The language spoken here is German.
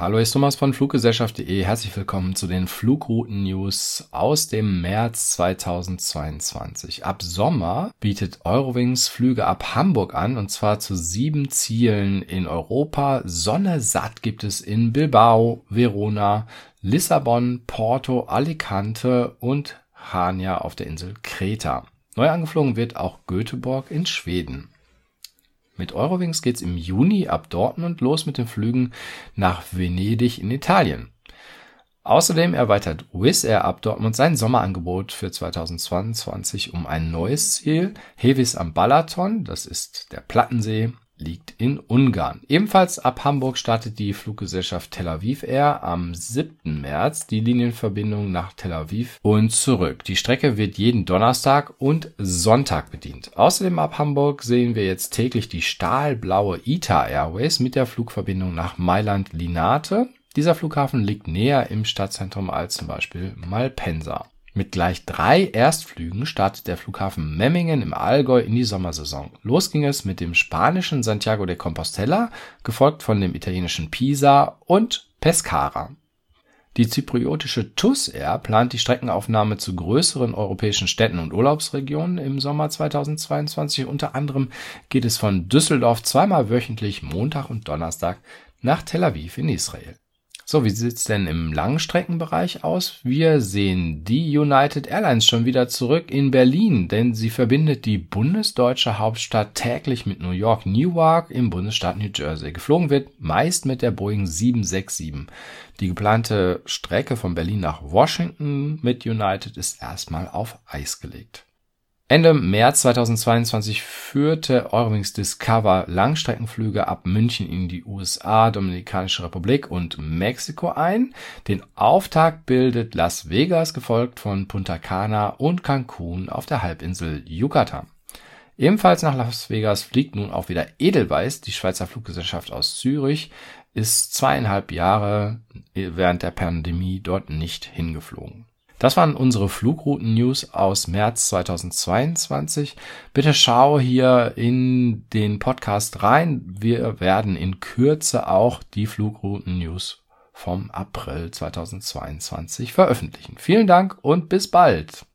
Hallo, ist Thomas von Fluggesellschaft.de. Herzlich willkommen zu den Flugrouten-News aus dem März 2022. Ab Sommer bietet Eurowings Flüge ab Hamburg an und zwar zu sieben Zielen in Europa. Sonne satt gibt es in Bilbao, Verona, Lissabon, Porto, Alicante und Hania auf der Insel Kreta. Neu angeflogen wird auch Göteborg in Schweden. Mit Eurowings geht's im Juni ab Dortmund los mit den Flügen nach Venedig in Italien. Außerdem erweitert Wizz Air ab Dortmund sein Sommerangebot für 2022 um ein neues Ziel, Hevis am Balaton, das ist der Plattensee, liegt in Ungarn. Ebenfalls ab Hamburg startet die Fluggesellschaft Tel Aviv Air am 7. März die Linienverbindung nach Tel Aviv und zurück. Die Strecke wird jeden Donnerstag und Sonntag bedient. Außerdem ab Hamburg sehen wir jetzt täglich die stahlblaue ITA Airways mit der Flugverbindung nach Mailand Linate. Dieser Flughafen liegt näher im Stadtzentrum als zum Beispiel Malpensa. Mit gleich drei Erstflügen startet der Flughafen Memmingen im Allgäu in die Sommersaison. Los ging es mit dem spanischen Santiago de Compostela, gefolgt von dem italienischen Pisa und Pescara. Die zypriotische TUS Air plant die Streckenaufnahme zu größeren europäischen Städten und Urlaubsregionen im Sommer 2022. Unter anderem geht es von Düsseldorf zweimal wöchentlich Montag und Donnerstag nach Tel Aviv in Israel. So, wie sieht's denn im Langstreckenbereich aus? Wir sehen die United Airlines schon wieder zurück in Berlin, denn sie verbindet die bundesdeutsche Hauptstadt täglich mit New York Newark im Bundesstaat New Jersey. Geflogen wird meist mit der Boeing 767. Die geplante Strecke von Berlin nach Washington mit United ist erstmal auf Eis gelegt. Ende März 2022 führte Eurowings Discover Langstreckenflüge ab München in die USA, Dominikanische Republik und Mexiko ein. Den Auftakt bildet Las Vegas, gefolgt von Punta Cana und Cancun auf der Halbinsel Yucatan. Ebenfalls nach Las Vegas fliegt nun auch wieder Edelweiss, die Schweizer Fluggesellschaft aus Zürich, ist zweieinhalb Jahre während der Pandemie dort nicht hingeflogen. Das waren unsere Flugrouten-News aus März 2022. Bitte schau hier in den Podcast rein. Wir werden in Kürze auch die Flugrouten-News vom April 2022 veröffentlichen. Vielen Dank und bis bald.